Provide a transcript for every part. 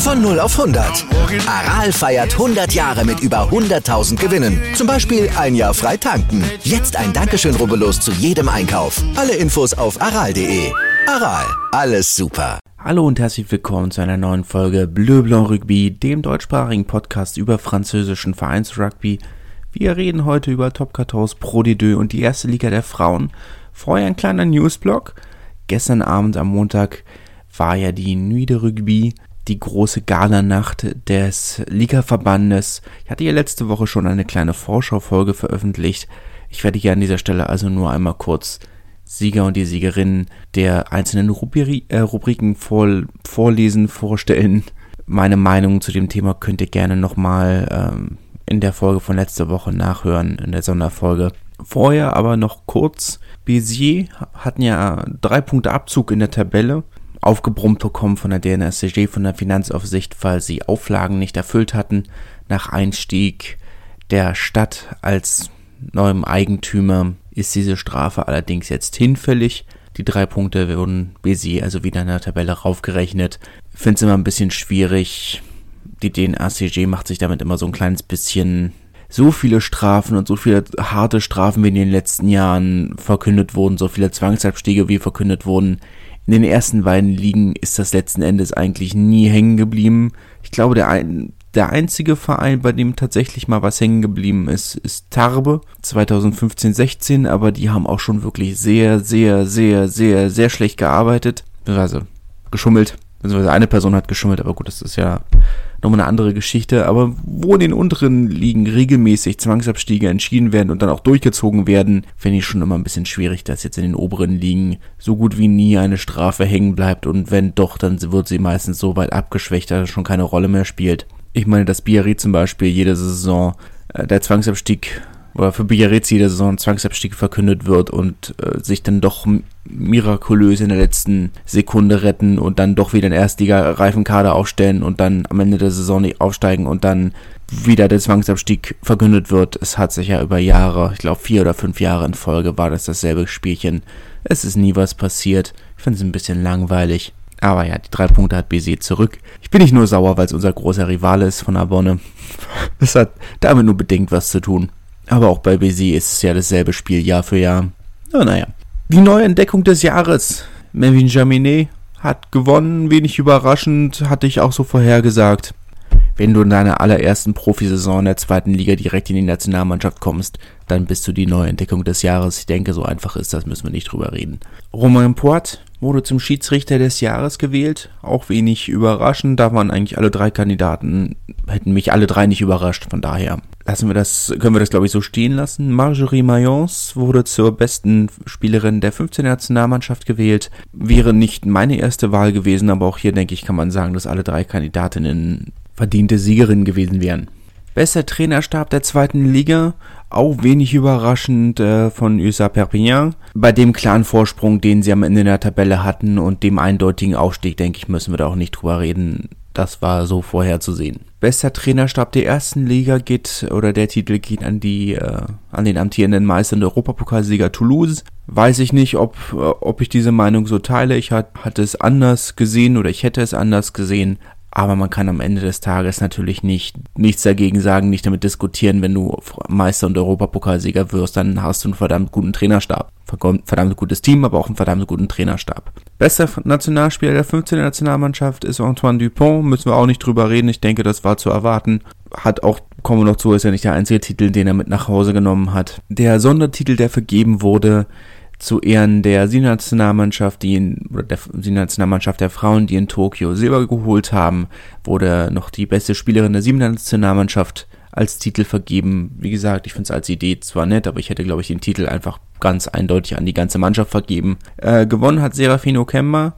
Von 0 auf 100. Aral feiert 100 Jahre mit über 100.000 Gewinnen. Zum Beispiel ein Jahr frei tanken. Jetzt ein Dankeschön, rubbellos zu jedem Einkauf. Alle Infos auf aral.de. Aral, alles super. Hallo und herzlich willkommen zu einer neuen Folge Bleu Blanc Rugby, dem deutschsprachigen Podcast über französischen Vereinsrugby. Wir reden heute über Top 14 Pro D2 und die erste Liga der Frauen. Vorher ein kleiner Newsblock. Gestern Abend am Montag war ja die Nuit de Rugby, die große Galanacht des Ligaverbandes. Ich hatte ja letzte Woche schon eine kleine Vorschaufolge veröffentlicht. Ich werde hier an dieser Stelle also nur einmal kurz Sieger und die Siegerinnen der einzelnen Rubri äh, Rubriken vor vorlesen, vorstellen. Meine Meinung zu dem Thema könnt ihr gerne nochmal ähm, in der Folge von letzter Woche nachhören, in der Sonderfolge. Vorher aber noch kurz. Bézier hatten ja drei Punkte Abzug in der Tabelle aufgebrummt bekommen von der DNSCG, von der Finanzaufsicht, weil sie Auflagen nicht erfüllt hatten nach Einstieg der Stadt als neuem Eigentümer ist diese Strafe allerdings jetzt hinfällig. Die drei Punkte wurden Bézier also wieder in der Tabelle raufgerechnet. Finde es immer ein bisschen schwierig. Die DNACG macht sich damit immer so ein kleines bisschen so viele Strafen und so viele harte Strafen wie in den letzten Jahren verkündet wurden, so viele Zwangsabstiege wie verkündet wurden, in den ersten beiden Ligen ist das letzten Endes eigentlich nie hängen geblieben. Ich glaube, der, ein, der einzige Verein, bei dem tatsächlich mal was hängen geblieben ist, ist Tarbe 2015-16, aber die haben auch schon wirklich sehr, sehr, sehr, sehr, sehr schlecht gearbeitet. Also geschummelt. Beziehungsweise eine Person hat geschummelt, aber gut, das ist ja nochmal eine andere Geschichte. Aber wo in den unteren Ligen regelmäßig Zwangsabstiege entschieden werden und dann auch durchgezogen werden, finde ich schon immer ein bisschen schwierig, dass jetzt in den oberen Ligen so gut wie nie eine Strafe hängen bleibt. Und wenn doch, dann wird sie meistens so weit abgeschwächt, dass es schon keine Rolle mehr spielt. Ich meine, dass Biarritz zum Beispiel jede Saison äh, der Zwangsabstieg oder für Biarritz jede Saison Zwangsabstieg verkündet wird und äh, sich dann doch mirakulös in der letzten Sekunde retten und dann doch wieder einen Erstliga-Reifenkader aufstellen und dann am Ende der Saison nicht aufsteigen und dann wieder der Zwangsabstieg verkündet wird. Es hat sich ja über Jahre, ich glaube vier oder fünf Jahre in Folge war das dasselbe Spielchen. Es ist nie was passiert. Ich finde es ein bisschen langweilig. Aber ja, die drei Punkte hat BC zurück. Ich bin nicht nur sauer, weil es unser großer Rivale ist von Abonne. Es hat damit nur bedingt was zu tun. Aber auch bei BC ist es ja dasselbe Spiel Jahr für Jahr. Na, naja. Die neue Entdeckung des Jahres. Melvin Jaminet hat gewonnen, wenig überraschend, hatte ich auch so vorhergesagt. Wenn du in deiner allerersten Profisaison der zweiten Liga direkt in die Nationalmannschaft kommst, dann bist du die neue Entdeckung des Jahres. Ich denke, so einfach ist das, müssen wir nicht drüber reden. Romain Port wurde zum Schiedsrichter des Jahres gewählt. Auch wenig überraschend. Da waren eigentlich alle drei Kandidaten, hätten mich alle drei nicht überrascht. Von daher lassen wir das, können wir das glaube ich so stehen lassen. Marjorie Mayence wurde zur besten Spielerin der 15. Nationalmannschaft gewählt. Wäre nicht meine erste Wahl gewesen, aber auch hier denke ich, kann man sagen, dass alle drei Kandidatinnen verdiente Siegerinnen gewesen wären. Bester Trainerstab der zweiten Liga, auch wenig überraschend äh, von USA Perpignan. Bei dem klaren Vorsprung, den sie am Ende der Tabelle hatten und dem eindeutigen Aufstieg, denke ich, müssen wir da auch nicht drüber reden. Das war so vorherzusehen. Bester Trainerstab der ersten Liga geht, oder der Titel geht an die, äh, an den amtierenden Meister und Europapokalsieger Toulouse. Weiß ich nicht, ob, äh, ob ich diese Meinung so teile. Ich hat, hatte es anders gesehen oder ich hätte es anders gesehen. Aber man kann am Ende des Tages natürlich nicht nichts dagegen sagen, nicht damit diskutieren, wenn du Meister und Europapokalsieger wirst, dann hast du einen verdammt guten Trainerstab. Verdammt gutes Team, aber auch einen verdammt guten Trainerstab. Bester Nationalspieler der 15. Nationalmannschaft ist Antoine Dupont, müssen wir auch nicht drüber reden, ich denke, das war zu erwarten. Hat auch, kommen wir noch zu, ist ja nicht der einzige Titel, den er mit nach Hause genommen hat. Der Sondertitel, der vergeben wurde, zu Ehren der Siegernationalmannschaft, die in, oder der Siegernationalmannschaft der Frauen, die in Tokio Silber geholt haben, wurde noch die beste Spielerin der Siegernationalmannschaft als Titel vergeben. Wie gesagt, ich finde es als Idee zwar nett, aber ich hätte, glaube ich, den Titel einfach ganz eindeutig an die ganze Mannschaft vergeben. Äh, gewonnen hat Serafino Kemmer.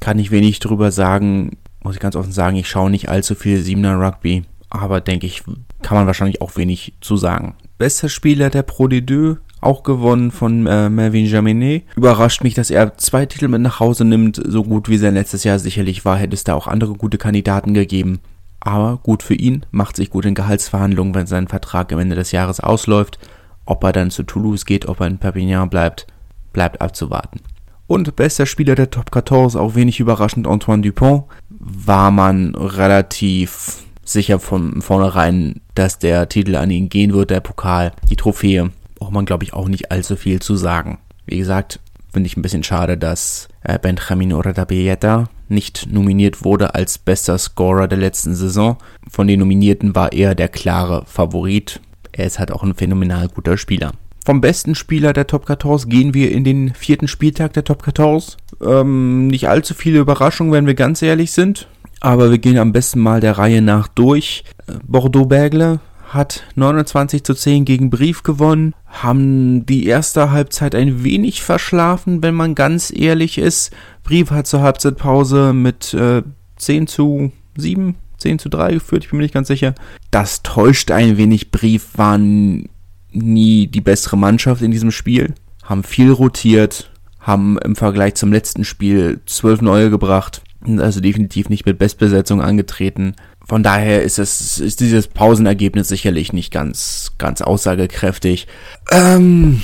Kann ich wenig drüber sagen, muss ich ganz offen sagen, ich schaue nicht allzu viel Siebener Rugby aber denke ich, kann man wahrscheinlich auch wenig zu sagen. Bester Spieler der Pro D2, auch gewonnen von äh, Melvin Jaminet. Überrascht mich, dass er zwei Titel mit nach Hause nimmt. So gut wie sein letztes Jahr sicherlich war, hätte es da auch andere gute Kandidaten gegeben. Aber gut für ihn, macht sich gut in Gehaltsverhandlungen, wenn sein Vertrag am Ende des Jahres ausläuft. Ob er dann zu Toulouse geht, ob er in Perpignan bleibt, bleibt abzuwarten. Und bester Spieler der Top 14, auch wenig überraschend, Antoine Dupont, war man relativ sicher von vornherein, dass der Titel an ihn gehen wird, der Pokal, die Trophäe. Braucht man, glaube ich, auch nicht allzu viel zu sagen. Wie gesagt, finde ich ein bisschen schade, dass äh, Benjamin Oradabieta nicht nominiert wurde als bester Scorer der letzten Saison. Von den Nominierten war er der klare Favorit. Er ist halt auch ein phänomenal guter Spieler. Vom besten Spieler der Top 14 gehen wir in den vierten Spieltag der Top 14. Ähm, nicht allzu viele Überraschungen, wenn wir ganz ehrlich sind. Aber wir gehen am besten mal der Reihe nach durch. Bordeaux-Bergle hat 29 zu 10 gegen Brief gewonnen, haben die erste Halbzeit ein wenig verschlafen, wenn man ganz ehrlich ist. Brief hat zur Halbzeitpause mit äh, 10 zu 7, 10 zu 3 geführt, ich bin mir nicht ganz sicher. Das täuscht ein wenig. Brief waren nie die bessere Mannschaft in diesem Spiel, haben viel rotiert, haben im Vergleich zum letzten Spiel zwölf neue gebracht, also definitiv nicht mit Bestbesetzung angetreten. Von daher ist es ist dieses Pausenergebnis sicherlich nicht ganz ganz aussagekräftig. Ähm,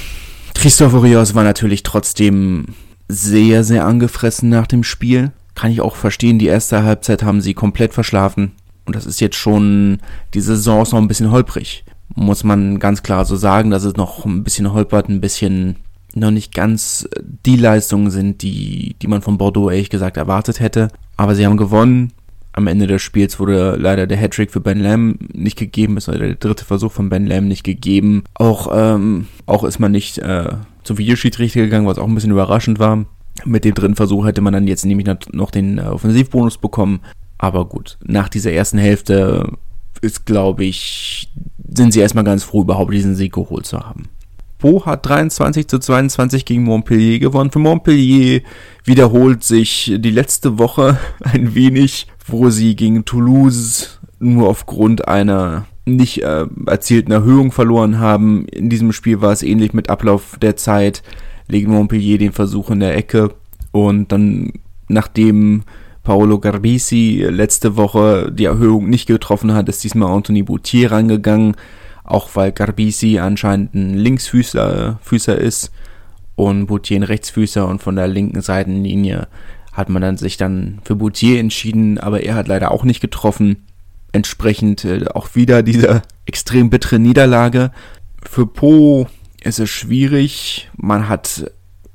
Christopher Rios war natürlich trotzdem sehr sehr angefressen nach dem Spiel. Kann ich auch verstehen. Die erste Halbzeit haben sie komplett verschlafen und das ist jetzt schon die Saison ist noch ein bisschen holprig muss man ganz klar so sagen, dass es noch ein bisschen holpert, ein bisschen noch nicht ganz die Leistungen sind, die, die man von Bordeaux ehrlich gesagt erwartet hätte. Aber sie haben gewonnen. Am Ende des Spiels wurde leider der Hattrick für Ben Lam nicht gegeben, ist der dritte Versuch von Ben Lam nicht gegeben. Auch, ähm, auch ist man nicht äh, zum Videoschiedsrichter gegangen, was auch ein bisschen überraschend war. Mit dem dritten Versuch hätte man dann jetzt nämlich noch den äh, Offensivbonus bekommen. Aber gut, nach dieser ersten Hälfte ist, glaube ich, sind sie erstmal ganz froh, überhaupt diesen Sieg geholt zu haben. Po hat 23 zu 22 gegen Montpellier gewonnen. Für Montpellier wiederholt sich die letzte Woche ein wenig, wo sie gegen Toulouse nur aufgrund einer nicht äh, erzielten Erhöhung verloren haben. In diesem Spiel war es ähnlich mit Ablauf der Zeit, legen Montpellier den Versuch in der Ecke und dann, nachdem Paolo Garbisi letzte Woche die Erhöhung nicht getroffen hat, ist diesmal Anthony Boutier rangegangen, auch weil Garbisi anscheinend ein Linksfüßer Füßer ist und Boutier ein Rechtsfüßer und von der linken Seitenlinie hat man dann sich dann für Boutier entschieden, aber er hat leider auch nicht getroffen. Entsprechend äh, auch wieder diese extrem bittere Niederlage. Für Po ist es schwierig. Man hat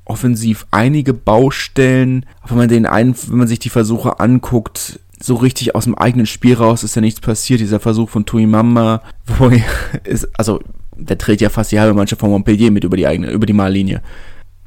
offensiv einige Baustellen. Wenn man den einen, wenn man sich die Versuche anguckt, so richtig aus dem eigenen Spiel raus ist ja nichts passiert. Dieser Versuch von Tuimama, wo er ist, also der dreht ja fast die halbe Mannschaft von Montpellier mit über die eigene, über die Mallinie.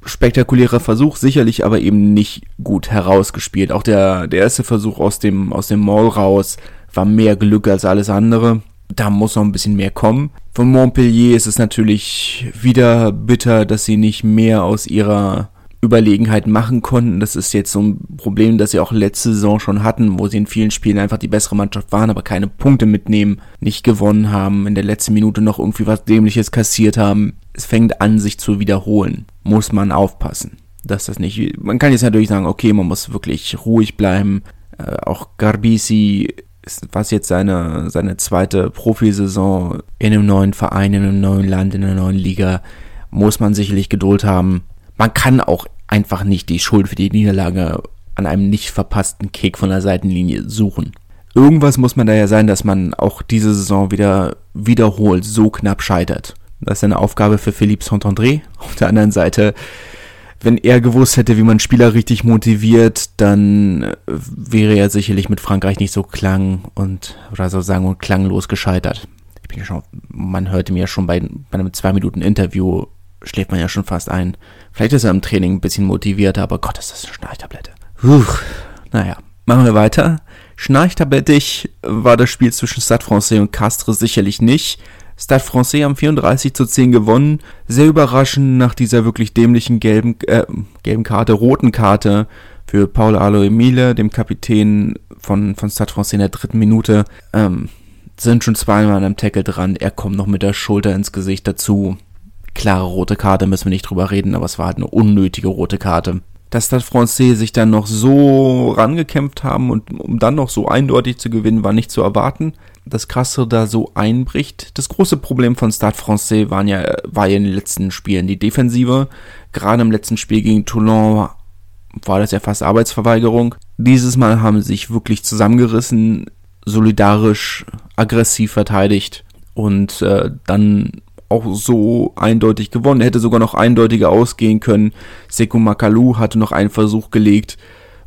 Spektakulärer Versuch, sicherlich aber eben nicht gut herausgespielt. Auch der, der erste Versuch aus dem, aus dem Mall raus war mehr Glück als alles andere da muss noch ein bisschen mehr kommen. Von Montpellier ist es natürlich wieder bitter, dass sie nicht mehr aus ihrer Überlegenheit machen konnten. Das ist jetzt so ein Problem, das sie auch letzte Saison schon hatten, wo sie in vielen Spielen einfach die bessere Mannschaft waren, aber keine Punkte mitnehmen, nicht gewonnen haben, in der letzten Minute noch irgendwie was Dämliches kassiert haben. Es fängt an, sich zu wiederholen. Muss man aufpassen. Dass das nicht, man kann jetzt natürlich sagen, okay, man muss wirklich ruhig bleiben. Äh, auch Garbisi was jetzt seine, seine zweite Profisaison in einem neuen Verein, in einem neuen Land, in einer neuen Liga, muss man sicherlich Geduld haben. Man kann auch einfach nicht die Schuld für die Niederlage an einem nicht verpassten Kick von der Seitenlinie suchen. Irgendwas muss man da ja sein, dass man auch diese Saison wieder wiederholt so knapp scheitert. Das ist eine Aufgabe für Philippe Saint-André. Auf der anderen Seite wenn er gewusst hätte, wie man Spieler richtig motiviert, dann äh, wäre er sicherlich mit Frankreich nicht so klang und oder so sagen und klanglos gescheitert. Ich bin ja schon, man hörte mir ja schon bei, bei einem zwei Minuten Interview schläft man ja schon fast ein. Vielleicht ist er im Training ein bisschen motivierter, aber Gott, ist das eine Schnarchtablette. Puh. Naja, machen wir weiter. Schnarchtablettig war das Spiel zwischen Stade Francais und Castres sicherlich nicht. Stade Francais haben 34 zu 10 gewonnen. Sehr überraschend nach dieser wirklich dämlichen gelben, äh, gelben Karte, roten Karte für Paul Alo Emile, dem Kapitän von, von Stade Francais in der dritten Minute. Ähm, sind schon zweimal an einem Tackle dran. Er kommt noch mit der Schulter ins Gesicht dazu. Klare rote Karte, müssen wir nicht drüber reden, aber es war halt eine unnötige rote Karte. Dass Stade Francais sich dann noch so rangekämpft haben und um dann noch so eindeutig zu gewinnen, war nicht zu erwarten. Dass Kassel da so einbricht. Das große Problem von Stade Francais waren ja, war ja in den letzten Spielen die Defensive. Gerade im letzten Spiel gegen Toulon war das ja fast Arbeitsverweigerung. Dieses Mal haben sie sich wirklich zusammengerissen, solidarisch, aggressiv verteidigt und äh, dann auch so eindeutig gewonnen. Er hätte sogar noch eindeutiger ausgehen können. Sekou Makalu hatte noch einen Versuch gelegt,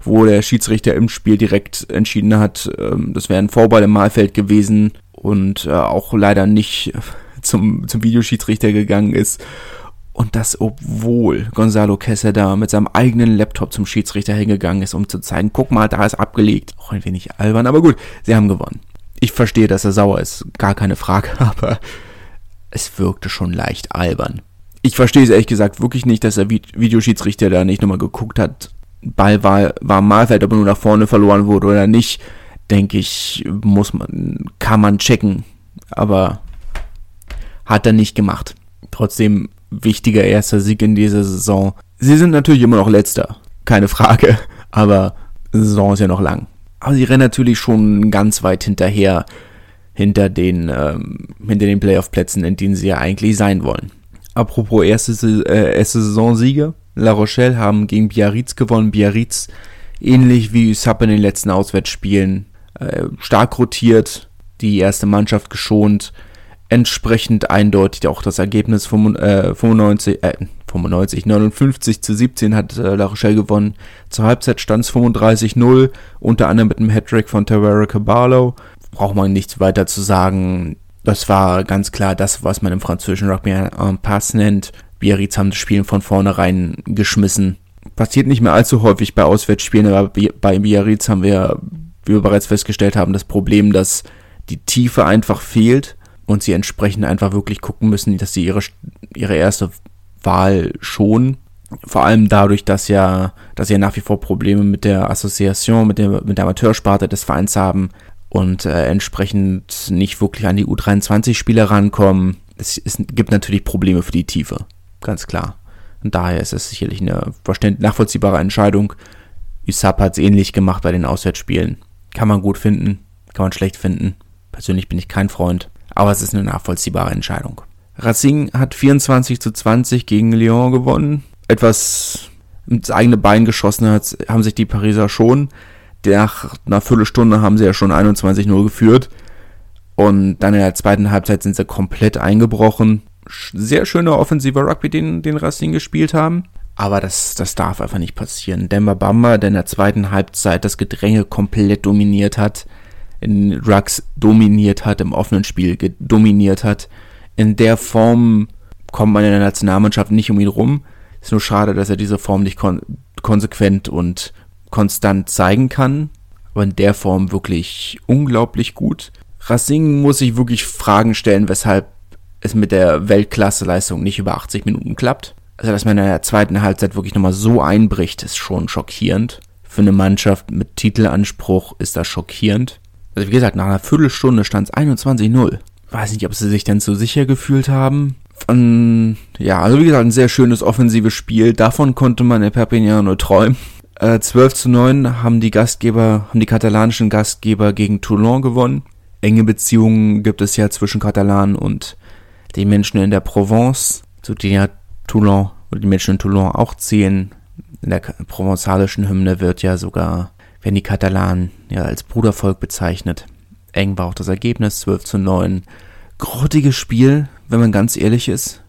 wo der Schiedsrichter im Spiel direkt entschieden hat, ähm, das wäre ein Vorball im Mahlfeld gewesen und äh, auch leider nicht zum, zum Videoschiedsrichter gegangen ist. Und das, obwohl Gonzalo Quesada mit seinem eigenen Laptop zum Schiedsrichter hingegangen ist, um zu zeigen, guck mal, da ist abgelegt. Auch ein wenig albern, aber gut, sie haben gewonnen. Ich verstehe, dass er sauer ist, gar keine Frage, aber es wirkte schon leicht albern. Ich verstehe es ehrlich gesagt wirklich nicht, dass der Videoschiedsrichter da nicht nochmal geguckt hat. Ball war, war im Mahlfeld, ob er nur nach vorne verloren wurde oder nicht, denke ich, muss man, kann man checken. Aber hat er nicht gemacht. Trotzdem wichtiger erster Sieg in dieser Saison. Sie sind natürlich immer noch letzter, keine Frage, aber Saison ist ja noch lang. Aber sie rennen natürlich schon ganz weit hinterher, hinter den, ähm, hinter den Playoff-Plätzen, in denen sie ja eigentlich sein wollen. Apropos erste, äh, erste Saisonsiege. La Rochelle haben gegen Biarritz gewonnen. Biarritz, ähnlich wie Usapp in den letzten Auswärtsspielen, äh, stark rotiert, die erste Mannschaft geschont, entsprechend eindeutig auch das Ergebnis 95, äh, 95, 59 zu 17 hat äh, La Rochelle gewonnen. Zur Halbzeit stand es 35-0, unter anderem mit einem Hattrick von Tavera Caballo. Braucht man nichts weiter zu sagen. Das war ganz klar das, was man im französischen Rugby en pass nennt. Biarritz haben das Spiel von vornherein geschmissen. Passiert nicht mehr allzu häufig bei Auswärtsspielen, aber bei Biarritz haben wir, wie wir bereits festgestellt haben, das Problem, dass die Tiefe einfach fehlt und sie entsprechend einfach wirklich gucken müssen, dass sie ihre, ihre erste Wahl schon. Vor allem dadurch, dass ja, dass sie ja nach wie vor Probleme mit der Assoziation, mit der, mit der Amateursparte des Vereins haben und äh, entsprechend nicht wirklich an die U23-Spieler rankommen. Es, es gibt natürlich Probleme für die Tiefe, ganz klar. Und daher ist es sicherlich eine nachvollziehbare Entscheidung. USAP hat es ähnlich gemacht bei den Auswärtsspielen. Kann man gut finden, kann man schlecht finden. Persönlich bin ich kein Freund aber es ist eine nachvollziehbare Entscheidung. Racing hat 24 zu 20 gegen Lyon gewonnen. Etwas ins eigene Bein geschossen hat, haben sich die Pariser schon. Nach einer Viertelstunde haben sie ja schon 21-0 geführt. Und dann in der zweiten Halbzeit sind sie komplett eingebrochen. Sehr schöner offensiver Rugby, den, den Racing gespielt haben. Aber das, das darf einfach nicht passieren. Demba Bamba, der in der zweiten Halbzeit das Gedränge komplett dominiert hat, in Rucks dominiert hat, im offenen Spiel dominiert hat. In der Form kommt man in der Nationalmannschaft nicht um ihn rum. Ist nur schade, dass er diese Form nicht kon konsequent und konstant zeigen kann. Aber in der Form wirklich unglaublich gut. Racing muss sich wirklich Fragen stellen, weshalb es mit der Weltklasse-Leistung nicht über 80 Minuten klappt. Also, dass man in der zweiten Halbzeit wirklich nochmal so einbricht, ist schon schockierend. Für eine Mannschaft mit Titelanspruch ist das schockierend. Also wie gesagt, nach einer Viertelstunde stand es 21-0. Weiß nicht, ob sie sich denn so sicher gefühlt haben. Von, ja, also wie gesagt, ein sehr schönes offensives Spiel. Davon konnte man in Perpignan nur träumen. Äh, 12 zu 9 haben die Gastgeber, haben die katalanischen Gastgeber gegen Toulon gewonnen. Enge Beziehungen gibt es ja zwischen Katalanen und den Menschen in der Provence, zu denen ja Toulon oder die Menschen in Toulon auch zählen. In der provenzalischen Hymne wird ja sogar werden die Katalanen ja als Brudervolk bezeichnet. Eng war auch das Ergebnis, 12 zu 9. Grottiges Spiel, wenn man ganz ehrlich ist.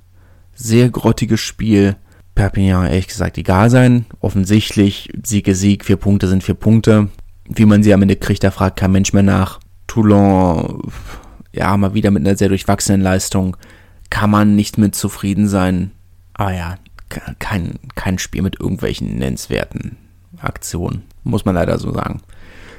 Sehr grottiges Spiel. Perpignan ehrlich gesagt egal sein. Offensichtlich, Sieg ist Sieg, vier Punkte sind vier Punkte. Wie man sie am Ende kriegt, da fragt kein Mensch mehr nach. Toulon, ja, mal wieder mit einer sehr durchwachsenen Leistung. Kann man nicht mit zufrieden sein. Aber ja, kein, kein Spiel mit irgendwelchen nennenswerten Aktionen. Muss man leider so sagen.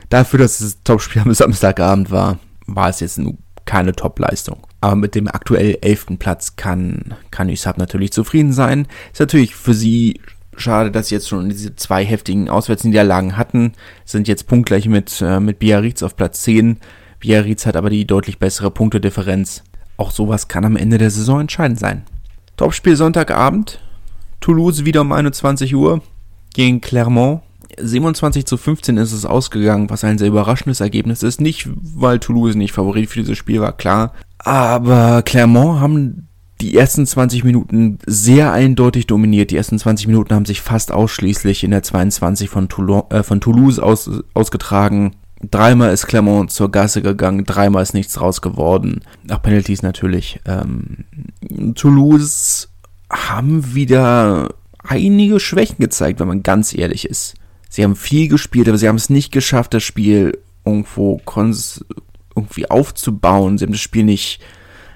Dafür, dass es Topspiel am Samstagabend war, war es jetzt keine Top-Leistung. Aber mit dem aktuell elften Platz kann, kann USAP natürlich zufrieden sein. Ist natürlich für sie schade, dass sie jetzt schon diese zwei heftigen Auswärtsniederlagen hatten. Sind jetzt punktgleich mit, äh, mit Biarritz auf Platz 10. Biarritz hat aber die deutlich bessere Punktedifferenz. Auch sowas kann am Ende der Saison entscheidend sein. Topspiel Sonntagabend. Toulouse wieder um 21 Uhr gegen Clermont. 27 zu 15 ist es ausgegangen, was ein sehr überraschendes Ergebnis ist. Nicht, weil Toulouse nicht Favorit für dieses Spiel war, klar. Aber Clermont haben die ersten 20 Minuten sehr eindeutig dominiert. Die ersten 20 Minuten haben sich fast ausschließlich in der 22 von, Toulon, äh, von Toulouse aus, ausgetragen. Dreimal ist Clermont zur Gasse gegangen, dreimal ist nichts raus geworden. Nach Penalties natürlich. Ähm, Toulouse haben wieder einige Schwächen gezeigt, wenn man ganz ehrlich ist. Sie haben viel gespielt, aber sie haben es nicht geschafft, das Spiel irgendwo irgendwie aufzubauen. Sie haben das Spiel nicht,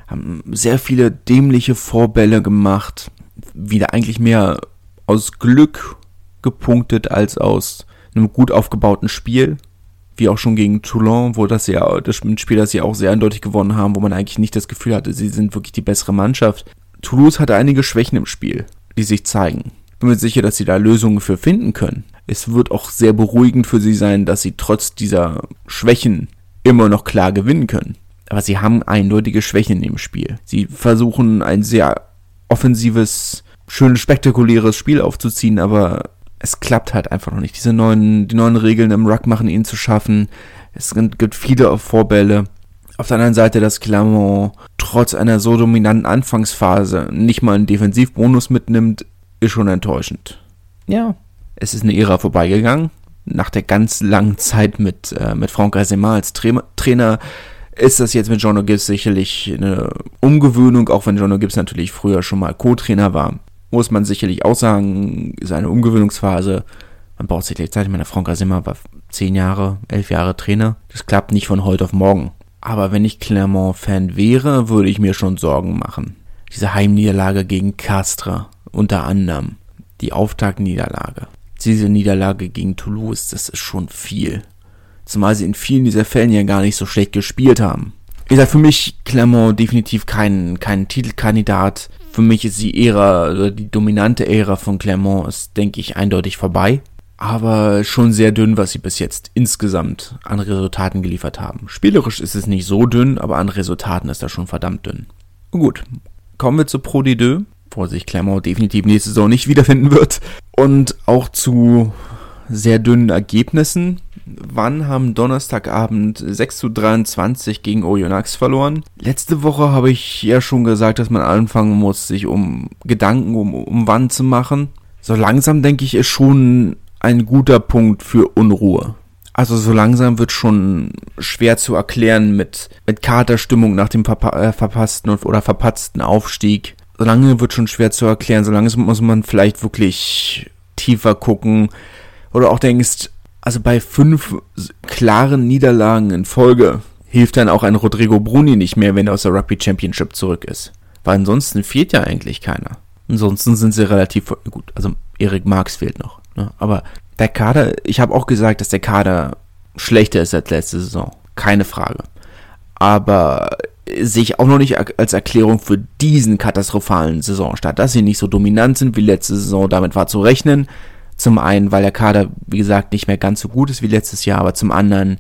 haben sehr viele dämliche Vorbälle gemacht. Wieder eigentlich mehr aus Glück gepunktet als aus einem gut aufgebauten Spiel wie auch schon gegen Toulon, wo das ja das Spiel, das sie auch sehr eindeutig gewonnen haben, wo man eigentlich nicht das Gefühl hatte, sie sind wirklich die bessere Mannschaft. Toulouse hatte einige Schwächen im Spiel, die sich zeigen. Bin mir sicher, dass sie da Lösungen für finden können. Es wird auch sehr beruhigend für sie sein, dass sie trotz dieser Schwächen immer noch klar gewinnen können. Aber sie haben eindeutige Schwächen im Spiel. Sie versuchen ein sehr offensives, schönes, spektakuläres Spiel aufzuziehen, aber es klappt halt einfach noch nicht. Diese neuen, die neuen Regeln im Ruck machen ihn zu schaffen. Es gibt viele Vorbälle. Auf der anderen Seite, dass Clermont trotz einer so dominanten Anfangsphase nicht mal einen Defensivbonus mitnimmt, ist schon enttäuschend. Ja, es ist eine Ära vorbeigegangen. Nach der ganz langen Zeit mit, äh, mit Franck Azema als Tra Trainer ist das jetzt mit John O'Gibbs sicherlich eine Umgewöhnung, auch wenn John O'Gibbs natürlich früher schon mal Co-Trainer war muss man sicherlich auch sagen, ist eine Umgewöhnungsphase. Man braucht sicherlich Zeit. Ich meine, Frank Asimmer war zehn Jahre, elf Jahre Trainer. Das klappt nicht von heute auf morgen. Aber wenn ich Clermont-Fan wäre, würde ich mir schon Sorgen machen. Diese Heimniederlage gegen Castres unter anderem. Die Auftaktniederlage. Diese Niederlage gegen Toulouse, das ist schon viel. Zumal sie in vielen dieser Fällen ja gar nicht so schlecht gespielt haben. Wie gesagt, für mich Clermont definitiv kein, kein Titelkandidat. Für mich ist die Ära, also die dominante Ära von Clermont ist, denke ich, eindeutig vorbei. Aber schon sehr dünn, was sie bis jetzt insgesamt an Resultaten geliefert haben. Spielerisch ist es nicht so dünn, aber an Resultaten ist das schon verdammt dünn. Gut, kommen wir zu Pro D2, wo sich Clermont definitiv nächste Saison nicht wiederfinden wird. Und auch zu sehr dünnen Ergebnissen. Wann haben Donnerstagabend 6 zu 23 gegen Oyonnax verloren? Letzte Woche habe ich ja schon gesagt, dass man anfangen muss, sich um Gedanken um, um Wann zu machen. So langsam denke ich, ist schon ein guter Punkt für Unruhe. Also so langsam wird schon schwer zu erklären mit, mit Katerstimmung nach dem verpa äh, verpassten oder verpatzten Aufstieg. So lange wird schon schwer zu erklären. So lange muss man vielleicht wirklich tiefer gucken oder auch denkst, also bei fünf klaren Niederlagen in Folge hilft dann auch ein Rodrigo Bruni nicht mehr, wenn er aus der Rugby Championship zurück ist. Weil ansonsten fehlt ja eigentlich keiner. Ansonsten sind sie relativ gut. Also Erik Marx fehlt noch. Ne? Aber der Kader, ich habe auch gesagt, dass der Kader schlechter ist als letzte Saison. Keine Frage. Aber sehe ich auch noch nicht als Erklärung für diesen katastrophalen Saisonstart. Dass sie nicht so dominant sind wie letzte Saison, damit war zu rechnen. Zum einen, weil der Kader, wie gesagt, nicht mehr ganz so gut ist wie letztes Jahr, aber zum anderen,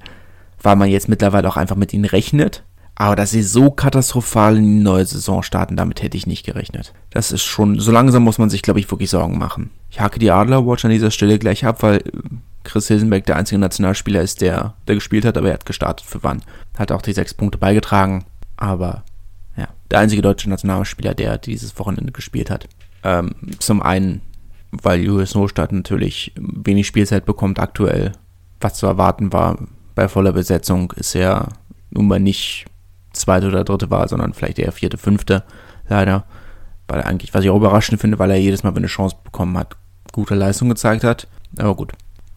weil man jetzt mittlerweile auch einfach mit ihnen rechnet. Aber dass sie so katastrophal in die neue Saison starten, damit hätte ich nicht gerechnet. Das ist schon, so langsam muss man sich, glaube ich, wirklich Sorgen machen. Ich hake die Adler-Watch an dieser Stelle gleich ab, weil äh, Chris Hilsenberg der einzige Nationalspieler ist, der, der gespielt hat, aber er hat gestartet für wann. Hat auch die sechs Punkte beigetragen, aber ja, der einzige deutsche Nationalspieler, der dieses Wochenende gespielt hat. Ähm, zum einen weil US Nostadt natürlich wenig Spielzeit bekommt aktuell. Was zu erwarten war bei voller Besetzung, ist er nun mal nicht zweite oder dritte Wahl, sondern vielleicht eher vierte, fünfte, leider. Weil er eigentlich, was ich auch überraschend finde, weil er jedes Mal, wenn eine Chance bekommen hat, gute Leistung gezeigt hat. Aber gut,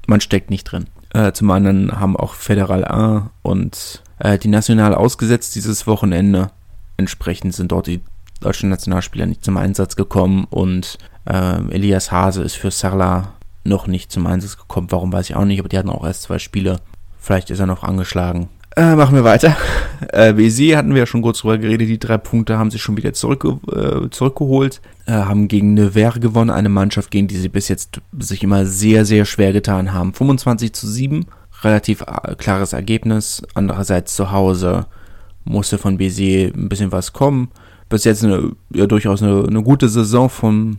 man steckt nicht drin. Äh, zum anderen haben auch Federal A und äh, die National ausgesetzt dieses Wochenende. Entsprechend sind dort die deutschen Nationalspieler nicht zum Einsatz gekommen und ähm, Elias Hase ist für Sarla noch nicht zum Einsatz gekommen. Warum weiß ich auch nicht, aber die hatten auch erst zwei Spiele. Vielleicht ist er noch angeschlagen. Äh, machen wir weiter. Äh, BC hatten wir ja schon kurz drüber geredet. Die drei Punkte haben sie schon wieder zurückge äh, zurückgeholt. Äh, haben gegen Nevers gewonnen. Eine Mannschaft, gegen die sie bis jetzt sich immer sehr, sehr schwer getan haben. 25 zu 7. relativ äh, klares Ergebnis. Andererseits zu Hause musste von Bézier ein bisschen was kommen. Bis jetzt eine, ja, durchaus eine, eine gute Saison von,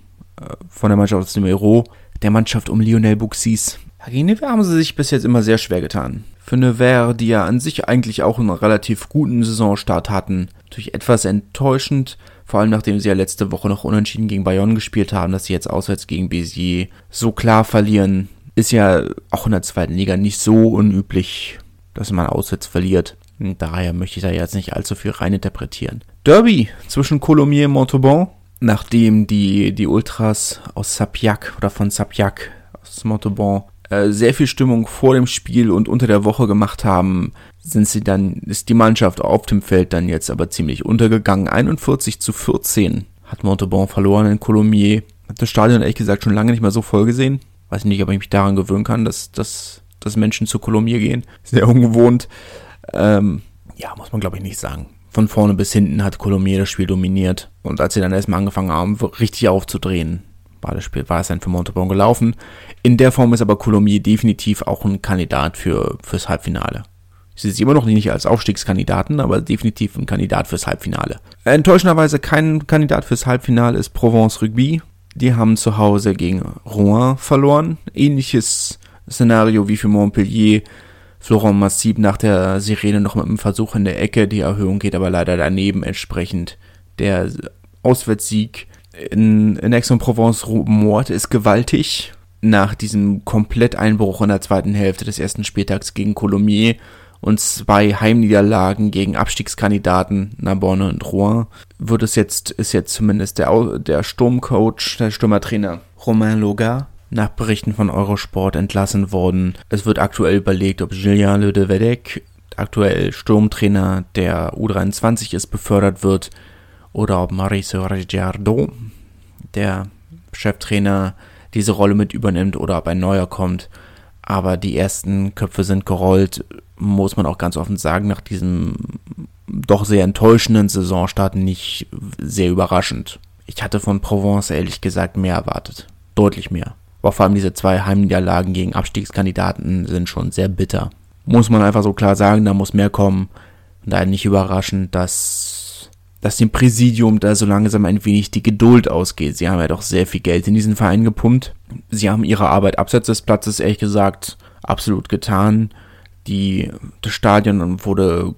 von der Mannschaft aus dem Euro, der Mannschaft um Lionel Buxis. Gegen Nevers haben sie sich bis jetzt immer sehr schwer getan. Für Nevers, die ja an sich eigentlich auch einen relativ guten Saisonstart hatten, natürlich etwas enttäuschend, vor allem nachdem sie ja letzte Woche noch unentschieden gegen Bayonne gespielt haben, dass sie jetzt auswärts gegen Béziers so klar verlieren, ist ja auch in der zweiten Liga nicht so unüblich, dass man auswärts verliert. Daher möchte ich da jetzt nicht allzu viel reininterpretieren. Derby zwischen Colomiers und Montauban, nachdem die, die Ultras aus Sapiac oder von Sapiac aus Montauban äh, sehr viel Stimmung vor dem Spiel und unter der Woche gemacht haben, sind sie dann, ist die Mannschaft auf dem Feld dann jetzt aber ziemlich untergegangen. 41 zu 14 hat Montauban verloren in Colomiers. Hat das Stadion ehrlich gesagt schon lange nicht mehr so voll gesehen. Weiß nicht, ob ich mich daran gewöhnen kann, dass, dass, dass Menschen zu Colomiers gehen. Sehr ungewohnt. Ähm, ja, muss man glaube ich nicht sagen. Von vorne bis hinten hat Colomiers das Spiel dominiert. Und als sie dann erstmal angefangen haben, richtig aufzudrehen, war das Spiel, war es dann für Montauban gelaufen. In der Form ist aber Colomiers definitiv auch ein Kandidat für, fürs Halbfinale. Sie ist immer noch nicht als Aufstiegskandidaten, aber definitiv ein Kandidat fürs Halbfinale. Enttäuschenderweise kein Kandidat fürs Halbfinale ist Provence Rugby. Die haben zu Hause gegen Rouen verloren. Ähnliches Szenario wie für Montpellier Florent Massib nach der Sirene noch mit einem Versuch in der Ecke. Die Erhöhung geht aber leider daneben entsprechend. Der Auswärtssieg in, in Aix-en-Provence Mord ist gewaltig. Nach diesem Kompletteinbruch in der zweiten Hälfte des ersten Spieltags gegen Colomiers und zwei Heimniederlagen gegen Abstiegskandidaten Narbonne und Rouen wird es jetzt, ist jetzt zumindest der, der Sturmcoach, der Stürmertrainer Romain Loga nach Berichten von Eurosport entlassen worden. Es wird aktuell überlegt, ob Julien Le Devedec, aktuell Sturmtrainer der U23 ist, befördert wird oder ob Mauricio Ricciardo, der Cheftrainer, diese Rolle mit übernimmt oder ob ein neuer kommt. Aber die ersten Köpfe sind gerollt, muss man auch ganz offen sagen, nach diesem doch sehr enttäuschenden Saisonstart nicht sehr überraschend. Ich hatte von Provence ehrlich gesagt mehr erwartet. Deutlich mehr. Aber vor allem diese zwei Heimniederlagen gegen Abstiegskandidaten sind schon sehr bitter. Muss man einfach so klar sagen, da muss mehr kommen. Und daher nicht überraschend, dass, dass dem Präsidium da so langsam ein wenig die Geduld ausgeht. Sie haben ja doch sehr viel Geld in diesen Verein gepumpt. Sie haben ihre Arbeit abseits des Platzes, ehrlich gesagt, absolut getan. Die, das Stadion wurde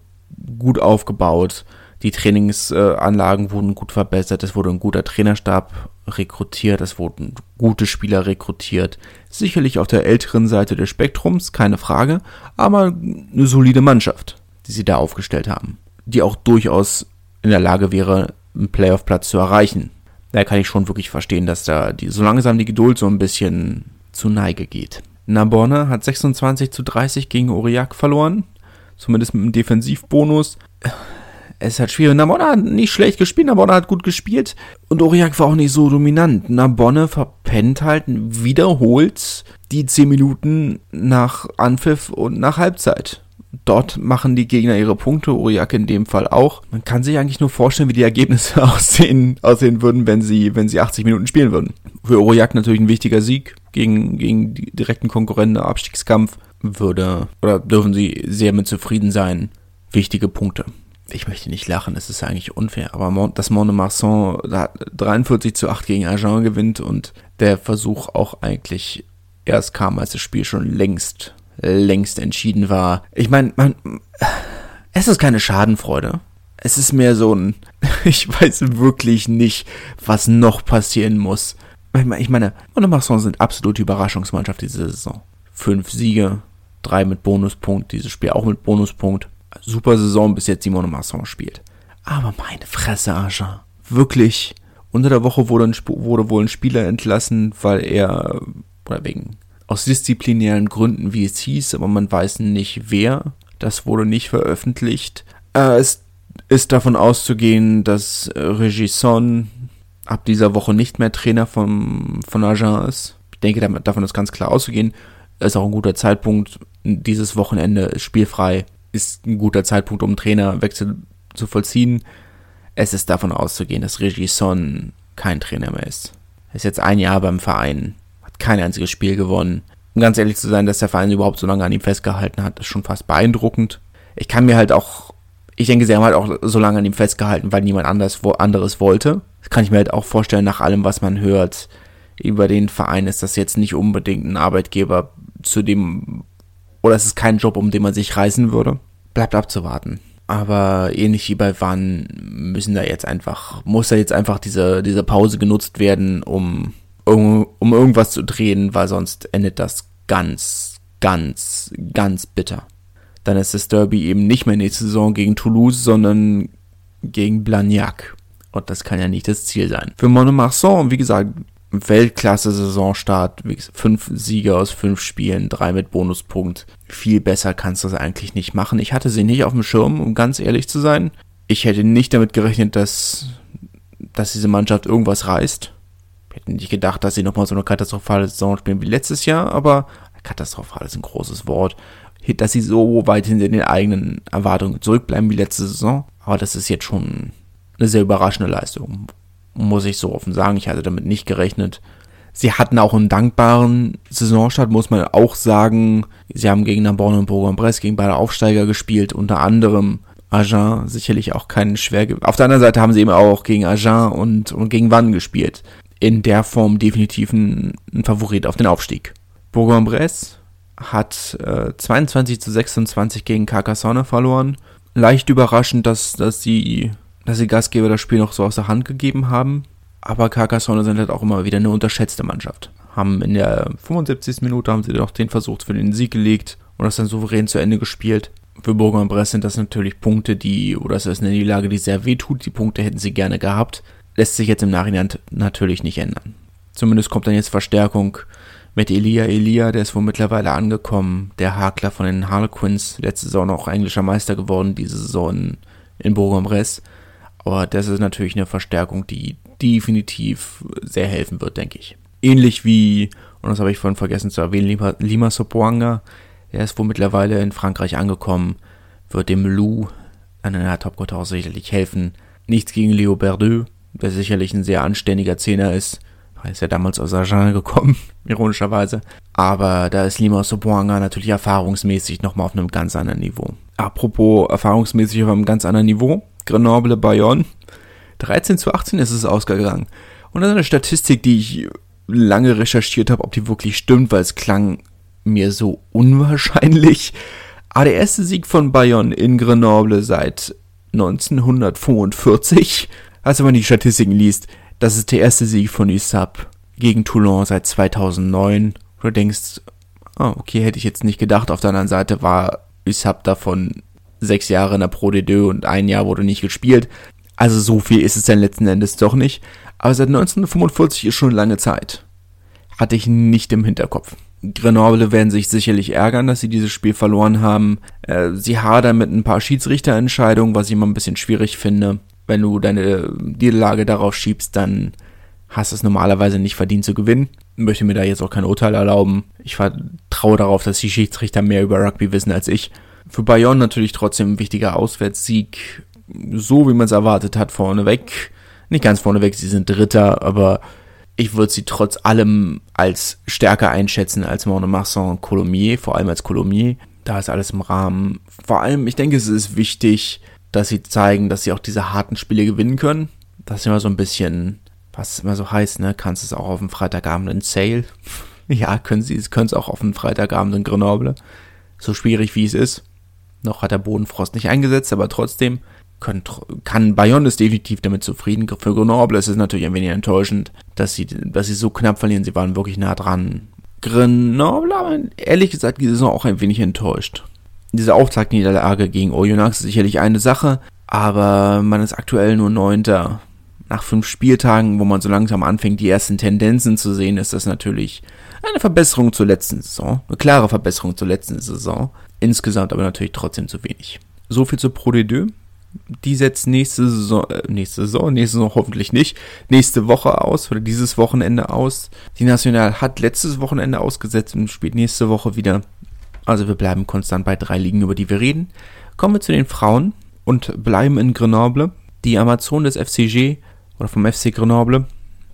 gut aufgebaut. Die Trainingsanlagen wurden gut verbessert. Es wurde ein guter Trainerstab rekrutiert, es wurden gute Spieler rekrutiert. Sicherlich auf der älteren Seite des Spektrums, keine Frage, aber eine solide Mannschaft, die sie da aufgestellt haben, die auch durchaus in der Lage wäre, einen Playoff-Platz zu erreichen. Da kann ich schon wirklich verstehen, dass da die, so langsam die Geduld so ein bisschen zu Neige geht. Narbonne hat 26 zu 30 gegen Aurillac verloren, zumindest mit einem Defensivbonus es ist halt schwierig. Nabonne hat nicht schlecht gespielt, Nabonne hat gut gespielt und Aurillac war auch nicht so dominant. Nabonne verpennt halt wiederholt die 10 Minuten nach Anpfiff und nach Halbzeit. Dort machen die Gegner ihre Punkte, Aurillac in dem Fall auch. Man kann sich eigentlich nur vorstellen, wie die Ergebnisse aussehen, aussehen würden, wenn sie, wenn sie 80 Minuten spielen würden. Für Aurillac natürlich ein wichtiger Sieg gegen, gegen die direkten Konkurrenten, Abstiegskampf würde, oder dürfen sie sehr mit zufrieden sein. Wichtige Punkte ich möchte nicht lachen, es ist eigentlich unfair, aber dass Mont-de-Marsan 43 zu 8 gegen Agen gewinnt und der Versuch auch eigentlich erst kam, als das Spiel schon längst, längst entschieden war. Ich meine, man, es ist keine Schadenfreude. Es ist mehr so ein, ich weiß wirklich nicht, was noch passieren muss. Ich meine, Mont-de-Marsan sind absolute Überraschungsmannschaft diese Saison. Fünf Siege, drei mit Bonuspunkt, dieses Spiel auch mit Bonuspunkt super Saison bis jetzt Simone Masson spielt. Aber meine Fresse, Aja. Wirklich. Unter der Woche wurde, ein, wurde wohl ein Spieler entlassen, weil er, oder wegen, aus disziplinären Gründen, wie es hieß, aber man weiß nicht wer. Das wurde nicht veröffentlicht. Äh, es ist davon auszugehen, dass Regisson ab dieser Woche nicht mehr Trainer vom, von Agen ist. Ich denke, davon ist ganz klar auszugehen. Ist auch ein guter Zeitpunkt. Dieses Wochenende ist spielfrei ist ein guter Zeitpunkt, um Trainerwechsel zu vollziehen. Es ist davon auszugehen, dass Regison kein Trainer mehr ist. Er ist jetzt ein Jahr beim Verein, hat kein einziges Spiel gewonnen. um ganz ehrlich zu sein, dass der Verein überhaupt so lange an ihm festgehalten hat, ist schon fast beeindruckend. Ich kann mir halt auch, ich denke, sie haben halt auch so lange an ihm festgehalten, weil niemand anders, wo, anderes wollte. Das kann ich mir halt auch vorstellen, nach allem, was man hört über den Verein, ist das jetzt nicht unbedingt ein Arbeitgeber, zu dem, oder es ist kein Job, um den man sich reißen würde. Bleibt abzuwarten. Aber ähnlich wie bei Wann müssen da jetzt einfach, muss da jetzt einfach diese, diese Pause genutzt werden, um um, um irgendwas zu drehen, weil sonst endet das ganz, ganz, ganz bitter. Dann ist das Derby eben nicht mehr nächste Saison gegen Toulouse, sondern gegen Blagnac. Und das kann ja nicht das Ziel sein. Für Monomarsan, wie gesagt, Weltklasse-Saisonstart, fünf Siege aus fünf Spielen, drei mit Bonuspunkt. Viel besser kannst du das eigentlich nicht machen. Ich hatte sie nicht auf dem Schirm, um ganz ehrlich zu sein. Ich hätte nicht damit gerechnet, dass, dass diese Mannschaft irgendwas reißt. Wir hätten nicht gedacht, dass sie nochmal so eine katastrophale Saison spielen wie letztes Jahr, aber katastrophal ist ein großes Wort. Dass sie so weit hinter den eigenen Erwartungen zurückbleiben wie letzte Saison. Aber das ist jetzt schon eine sehr überraschende Leistung. Muss ich so offen sagen. Ich hatte damit nicht gerechnet. Sie hatten auch einen dankbaren Saisonstart, muss man auch sagen. Sie haben gegen Narbonne und Bourg-en-Bresse, gegen beide Aufsteiger gespielt, unter anderem Agen sicherlich auch keinen schwer. Auf der anderen Seite haben sie eben auch gegen Agen und, und gegen Wann gespielt in der Form definitiv ein, ein Favorit auf den Aufstieg. Bourg-en-Bresse hat äh, 22 zu 26 gegen Carcassonne verloren. Leicht überraschend, dass, dass, die, dass die Gastgeber das Spiel noch so aus der Hand gegeben haben. Aber Carcassonne sind halt auch immer wieder eine unterschätzte Mannschaft. Haben in der 75. Minute haben sie noch den Versuch für den Sieg gelegt und das dann souverän zu Ende gespielt. Für Bourg-en-Bresse sind das natürlich Punkte, die, oder es ist eine Niederlage, die sehr weh tut. Die Punkte hätten sie gerne gehabt lässt sich jetzt im Nachhinein natürlich nicht ändern. Zumindest kommt dann jetzt Verstärkung mit Elia Elia, der ist wohl mittlerweile angekommen. Der Hakler von den Harlequins, letzte Saison auch englischer Meister geworden, diese Saison in, in Bourg-en-Bresse. Aber das ist natürlich eine Verstärkung, die definitiv sehr helfen wird, denke ich. Ähnlich wie, und das habe ich vorhin vergessen zu erwähnen, Lima, Lima Sopoanga, der ist wohl mittlerweile in Frankreich angekommen, wird dem Lou an einer Topcourt auch sicherlich helfen. Nichts gegen Leo Berdeux, der sicherlich ein sehr anständiger Zehner ist. Er ist ja damals aus Agen gekommen, ironischerweise. Aber da ist Lima Sopoanga natürlich erfahrungsmäßig nochmal auf einem ganz anderen Niveau. Apropos erfahrungsmäßig auf einem ganz anderen Niveau. Grenoble Bayonne. 13 zu 18 ist es ausgegangen. Und das ist eine Statistik, die ich lange recherchiert habe, ob die wirklich stimmt, weil es klang mir so unwahrscheinlich. Aber der erste Sieg von Bayonne in Grenoble seit 1945 als wenn man die Statistiken liest, das ist der erste Sieg von USAP gegen Toulon seit 2009. Du denkst, oh, okay, hätte ich jetzt nicht gedacht. Auf der anderen Seite war USAP davon sechs Jahre in der Pro D2 und ein Jahr wurde nicht gespielt. Also so viel ist es dann letzten Endes doch nicht. Aber seit 1945 ist schon lange Zeit. Hatte ich nicht im Hinterkopf. Grenoble werden sich sicherlich ärgern, dass sie dieses Spiel verloren haben. Äh, sie hadern mit ein paar Schiedsrichterentscheidungen, was ich immer ein bisschen schwierig finde wenn du deine Niederlage darauf schiebst, dann hast du es normalerweise nicht verdient zu gewinnen. Möchte mir da jetzt auch kein Urteil erlauben. Ich vertraue darauf, dass die Schiedsrichter mehr über Rugby wissen als ich. Für Bayonne natürlich trotzdem ein wichtiger Auswärtssieg. So wie man es erwartet hat, vorneweg. Nicht ganz vorneweg, sie sind Dritter, aber ich würde sie trotz allem als stärker einschätzen als Montmartre und Colomiers, vor allem als Colomiers. Da ist alles im Rahmen. Vor allem, ich denke, es ist wichtig, dass sie zeigen, dass sie auch diese harten Spiele gewinnen können. Das ist immer so ein bisschen, was immer so heißt, ne? Kannst du es auch auf dem Freitagabend in Sale? ja, können sie, können es auch auf dem Freitagabend in Grenoble. So schwierig wie es ist. Noch hat der Bodenfrost nicht eingesetzt, aber trotzdem können, kann Bayonne ist definitiv damit zufrieden. Für Grenoble ist es natürlich ein wenig enttäuschend, dass sie, dass sie so knapp verlieren. Sie waren wirklich nah dran. Grenoble, aber ehrlich gesagt, die Saison auch ein wenig enttäuscht diese Auftaktniederlage gegen Oyonnax ist sicherlich eine Sache, aber man ist aktuell nur Neunter. Nach fünf Spieltagen, wo man so langsam anfängt, die ersten Tendenzen zu sehen, ist das natürlich eine Verbesserung zur letzten Saison. Eine klare Verbesserung zur letzten Saison. Insgesamt aber natürlich trotzdem zu wenig. So viel zu Pro D2. Die setzt nächste Saison, äh, nächste Saison, nächste Saison hoffentlich nicht, nächste Woche aus oder dieses Wochenende aus. Die National hat letztes Wochenende ausgesetzt und spielt nächste Woche wieder. Also wir bleiben konstant bei drei Ligen, über die wir reden. Kommen wir zu den Frauen und bleiben in Grenoble. Die Amazon des FCG oder vom FC Grenoble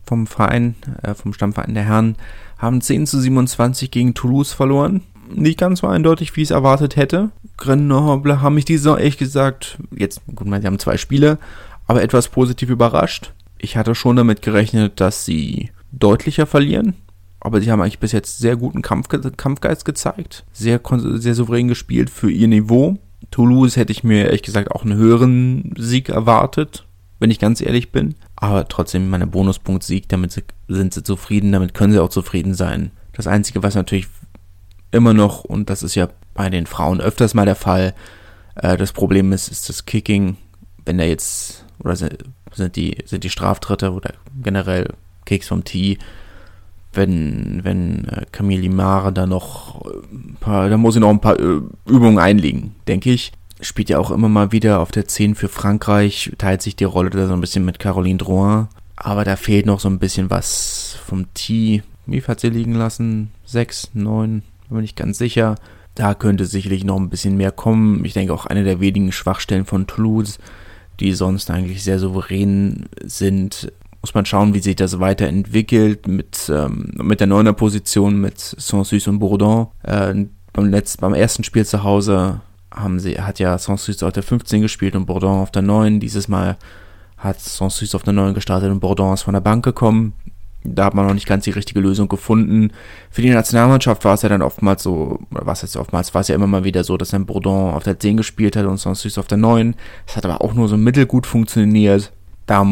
vom Verein, äh, vom Stammverein der Herren, haben 10 zu 27 gegen Toulouse verloren. Nicht ganz so eindeutig, wie ich es erwartet hätte. Grenoble haben mich diese Saison ehrlich gesagt, jetzt, gut, sie haben zwei Spiele, aber etwas positiv überrascht. Ich hatte schon damit gerechnet, dass sie deutlicher verlieren. Aber sie haben eigentlich bis jetzt sehr guten Kampf, Kampfgeist gezeigt. Sehr, sehr souverän gespielt für ihr Niveau. Toulouse hätte ich mir ehrlich gesagt auch einen höheren Sieg erwartet, wenn ich ganz ehrlich bin. Aber trotzdem meine Bonuspunkt-Sieg, damit sind sie zufrieden, damit können sie auch zufrieden sein. Das Einzige, was natürlich immer noch, und das ist ja bei den Frauen öfters mal der Fall, äh, das Problem ist, ist das Kicking. Wenn da jetzt, oder sind die, sind die Straftritte oder generell Kicks vom Tee, wenn, wenn äh, Camille Limare da noch ein paar, da muss sie noch ein paar äh, Übungen einlegen, denke ich. Spielt ja auch immer mal wieder auf der 10 für Frankreich, teilt sich die Rolle da so ein bisschen mit Caroline Drouin. Aber da fehlt noch so ein bisschen was vom Tee. Wie viel hat sie liegen lassen? 6, 9, bin ich ganz sicher. Da könnte sicherlich noch ein bisschen mehr kommen. Ich denke auch eine der wenigen Schwachstellen von Toulouse, die sonst eigentlich sehr souverän sind, muss man schauen, wie sich das weiterentwickelt mit, ähm, mit der neuner Position mit Sansus und Bourdon. Äh, beim, letzten, beim ersten Spiel zu Hause haben sie, hat ja Sansus auf der 15 gespielt und Bourdon auf der 9. Dieses Mal hat Sansus auf der 9 gestartet und Bourdon ist von der Bank gekommen. Da hat man noch nicht ganz die richtige Lösung gefunden. Für die Nationalmannschaft war es ja dann oftmals so, oder was jetzt oftmals, war es ja immer mal wieder so, dass dann Bourdon auf der 10 gespielt hat und Sansus auf der 9. Das hat aber auch nur so mittelgut funktioniert. Da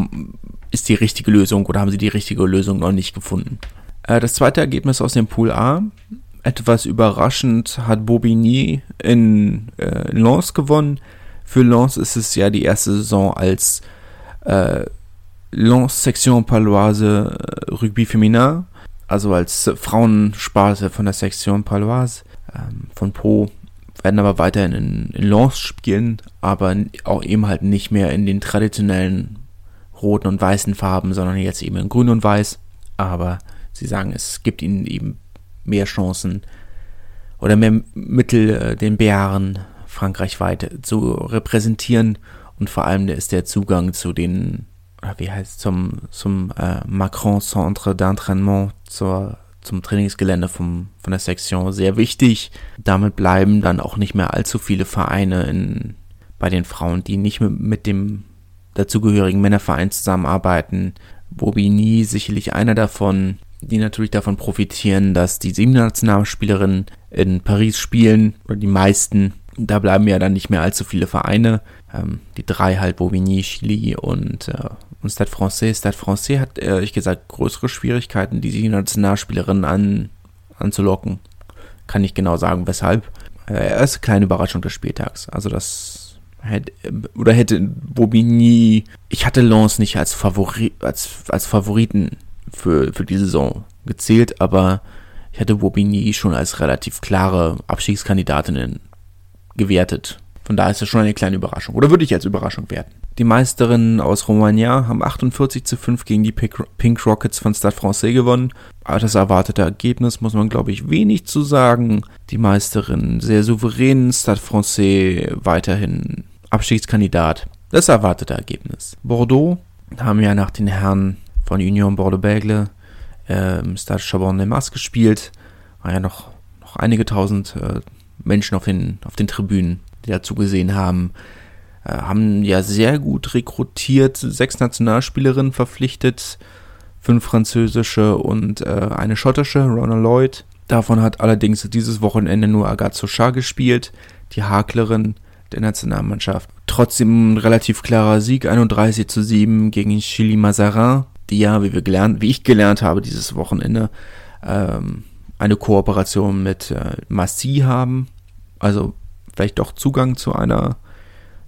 ist die richtige Lösung oder haben sie die richtige Lösung noch nicht gefunden. Äh, das zweite Ergebnis aus dem Pool A. Etwas überraschend hat Bobigny in, äh, Lens gewonnen. Für Lens ist es ja die erste Saison als äh, Lens Section Paloise äh, Rugby Feminin, also als Frauensparte von der Section Paloise ähm, von Po werden aber weiterhin in, in Lens spielen, aber auch eben halt nicht mehr in den traditionellen roten und weißen Farben, sondern jetzt eben in grün und weiß. Aber sie sagen, es gibt ihnen eben mehr Chancen oder mehr Mittel, äh, den Bären Frankreich weit zu repräsentieren. Und vor allem ist der Zugang zu den, wie heißt zum, zum äh, Macron Centre d'Entraînement, zur, zum Trainingsgelände vom, von der Sektion sehr wichtig. Damit bleiben dann auch nicht mehr allzu viele Vereine in, bei den Frauen, die nicht mit, mit dem dazugehörigen Männerverein zusammenarbeiten. Bobigny sicherlich einer davon, die natürlich davon profitieren, dass die sieben Nationalspielerinnen in Paris spielen, oder die meisten. Da bleiben ja dann nicht mehr allzu viele Vereine. Ähm, die drei halt, Bobigny, Chili und, äh, und Stade Francais. Stade Francais hat, ehrlich gesagt, größere Schwierigkeiten, die sieben Nationalspielerinnen an, anzulocken. Kann ich genau sagen, weshalb. Äh, erste kleine Überraschung des Spieltags. Also das oder hätte Bobigny, ich hatte Lens nicht als, Favori, als, als Favoriten für, für die Saison gezählt, aber ich hatte Bobigny schon als relativ klare Abstiegskandidatin gewertet. Von daher ist das schon eine kleine Überraschung. Oder würde ich als Überraschung werten. Die Meisterinnen aus Romagna haben 48 zu 5 gegen die Pink Rockets von Stade Francais gewonnen. Aber das erwartete Ergebnis muss man, glaube ich, wenig zu sagen. Die Meisterinnen sehr souverän, Stade Francais weiterhin Abstiegskandidat. Das erwartete Ergebnis. Bordeaux haben ja nach den Herren von Union Bordeaux-Bègle ähm, Stade Chabon-de-Mas gespielt. War ja noch, noch einige tausend äh, Menschen auf den, auf den Tribünen, die dazu gesehen haben. Äh, haben ja sehr gut rekrutiert, sechs Nationalspielerinnen verpflichtet, fünf französische und äh, eine schottische, Ronald Lloyd. Davon hat allerdings dieses Wochenende nur Agathe Sochar gespielt, die Haklerin der Nationalmannschaft. Trotzdem ein relativ klarer Sieg, 31 zu 7 gegen Chili Mazarin, die ja, wie wir gelernt, wie ich gelernt habe dieses Wochenende, ähm, eine Kooperation mit äh, Massy haben. Also vielleicht doch Zugang zu einer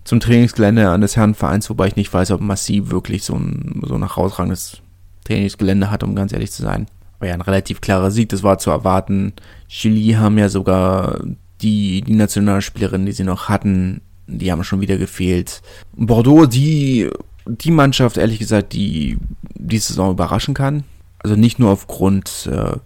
zum Trainingsgelände eines Herrenvereins, wobei ich nicht weiß, ob Massy wirklich so ein, so ein herausragendes Trainingsgelände hat, um ganz ehrlich zu sein. Aber ja, ein relativ klarer Sieg, das war zu erwarten. Chili haben ja sogar die, die Nationalspielerinnen, die sie noch hatten, die haben schon wieder gefehlt. Bordeaux, die, die Mannschaft, ehrlich gesagt, die diese Saison überraschen kann. Also nicht nur aufgrund äh,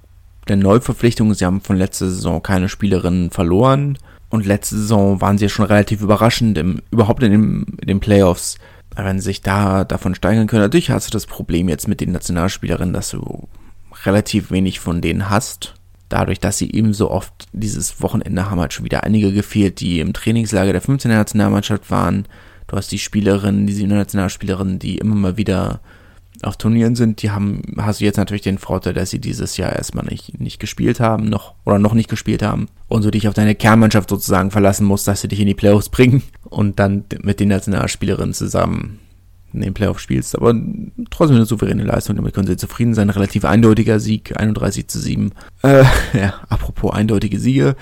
der Neuverpflichtungen, sie haben von letzter Saison keine Spielerinnen verloren. Und letzte Saison waren sie ja schon relativ überraschend, im, überhaupt in, dem, in den Playoffs wenn sie sich da davon steigern können. Natürlich hast du das Problem jetzt mit den Nationalspielerinnen, dass du relativ wenig von denen hast. Dadurch, dass sie eben so oft dieses Wochenende haben halt schon wieder einige gefehlt, die im Trainingslager der 15er Nationalmannschaft waren. Du hast die Spielerinnen, die 7er Nationalspielerinnen, die immer mal wieder auf Turnieren sind, die haben, hast du jetzt natürlich den Vorteil, dass sie dieses Jahr erstmal nicht, nicht gespielt haben, noch, oder noch nicht gespielt haben. Und du dich auf deine Kernmannschaft sozusagen verlassen musst, dass sie dich in die Playoffs bringen und dann mit den Nationalspielerinnen zusammen in den Playoffs spielst. Aber trotzdem eine souveräne Leistung, damit können sie zufrieden sein. Relativ eindeutiger Sieg, 31 zu 7. Äh, ja, apropos eindeutige Siege.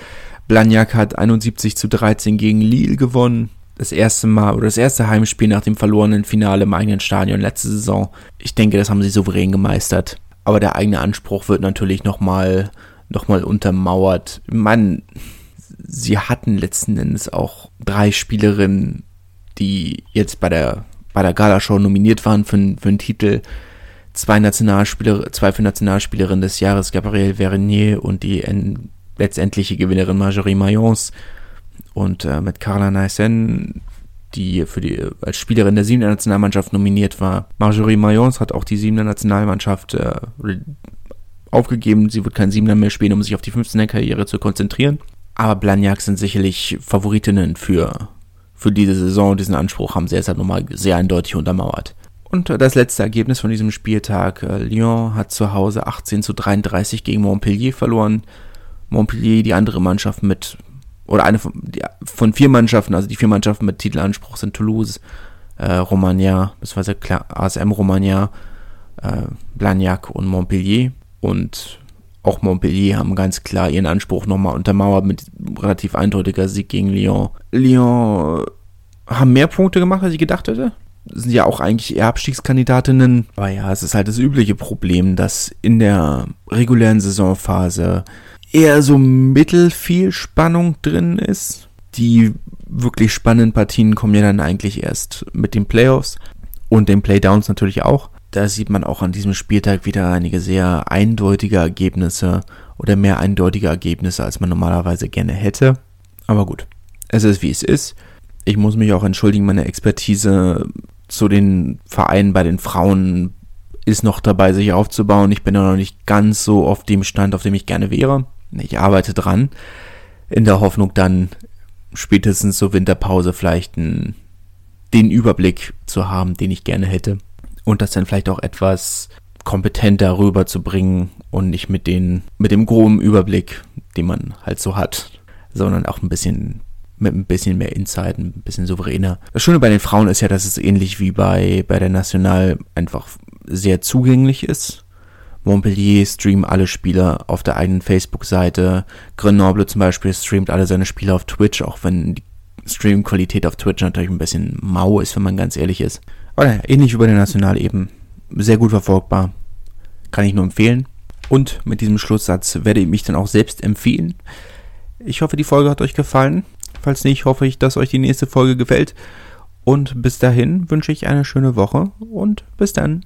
Blagnac hat 71 zu 13 gegen Lille gewonnen das erste Mal oder das erste Heimspiel nach dem verlorenen Finale im eigenen Stadion letzte Saison. Ich denke, das haben sie souverän gemeistert. Aber der eigene Anspruch wird natürlich nochmal noch mal untermauert. Man, sie hatten letzten Endes auch drei Spielerinnen, die jetzt bei der, bei der Galashow nominiert waren für, für einen Titel. Zwei Nationalspieler, zwei für Nationalspielerin des Jahres, Gabrielle Vernier und die letztendliche Gewinnerin Marjorie Mayence und äh, mit Carla Naisen, die für die als Spielerin der siebten Nationalmannschaft nominiert war. Marjorie Mayence hat auch die siebte Nationalmannschaft äh, aufgegeben. Sie wird kein Siebener mehr spielen, um sich auf die 15er Karriere zu konzentrieren. Aber Blagnac sind sicherlich Favoritinnen für, für diese Saison. Diesen Anspruch haben sie jetzt halt nochmal sehr eindeutig untermauert. Und äh, das letzte Ergebnis von diesem Spieltag. Äh, Lyon hat zu Hause 18 zu 33 gegen Montpellier verloren. Montpellier, die andere Mannschaft mit oder eine von, die, von vier Mannschaften, also die vier Mannschaften mit Titelanspruch sind Toulouse, äh, Romagna, beziehungsweise ASM Romagna, äh, Blagnac und Montpellier. Und auch Montpellier haben ganz klar ihren Anspruch nochmal untermauert mit relativ eindeutiger Sieg gegen Lyon. Lyon haben mehr Punkte gemacht, als ich gedacht hätte. Sind ja auch eigentlich eher Abstiegskandidatinnen. Aber ja, es ist halt das übliche Problem, dass in der regulären Saisonphase eher so mittel viel Spannung drin ist. Die wirklich spannenden Partien kommen ja dann eigentlich erst mit den Playoffs und den Playdowns natürlich auch. Da sieht man auch an diesem Spieltag wieder einige sehr eindeutige Ergebnisse oder mehr eindeutige Ergebnisse, als man normalerweise gerne hätte. Aber gut, es ist wie es ist. Ich muss mich auch entschuldigen, meine Expertise zu den Vereinen bei den Frauen ist noch dabei, sich aufzubauen. Ich bin noch nicht ganz so auf dem Stand, auf dem ich gerne wäre. Ich arbeite dran, in der Hoffnung dann spätestens zur Winterpause vielleicht einen, den Überblick zu haben, den ich gerne hätte. Und das dann vielleicht auch etwas kompetenter rüberzubringen und nicht mit den, mit dem groben Überblick, den man halt so hat, sondern auch ein bisschen mit ein bisschen mehr Insight, ein bisschen souveräner. Das Schöne bei den Frauen ist ja, dass es ähnlich wie bei, bei der National einfach sehr zugänglich ist. Montpellier streamen alle Spieler auf der eigenen Facebook-Seite. Grenoble zum Beispiel streamt alle seine Spiele auf Twitch, auch wenn die Streaming-Qualität auf Twitch natürlich ein bisschen mau ist, wenn man ganz ehrlich ist. Aber ähnlich wie bei der National eben. Sehr gut verfolgbar. Kann ich nur empfehlen. Und mit diesem Schlusssatz werde ich mich dann auch selbst empfehlen. Ich hoffe, die Folge hat euch gefallen. Falls nicht, hoffe ich, dass euch die nächste Folge gefällt. Und bis dahin wünsche ich eine schöne Woche und bis dann.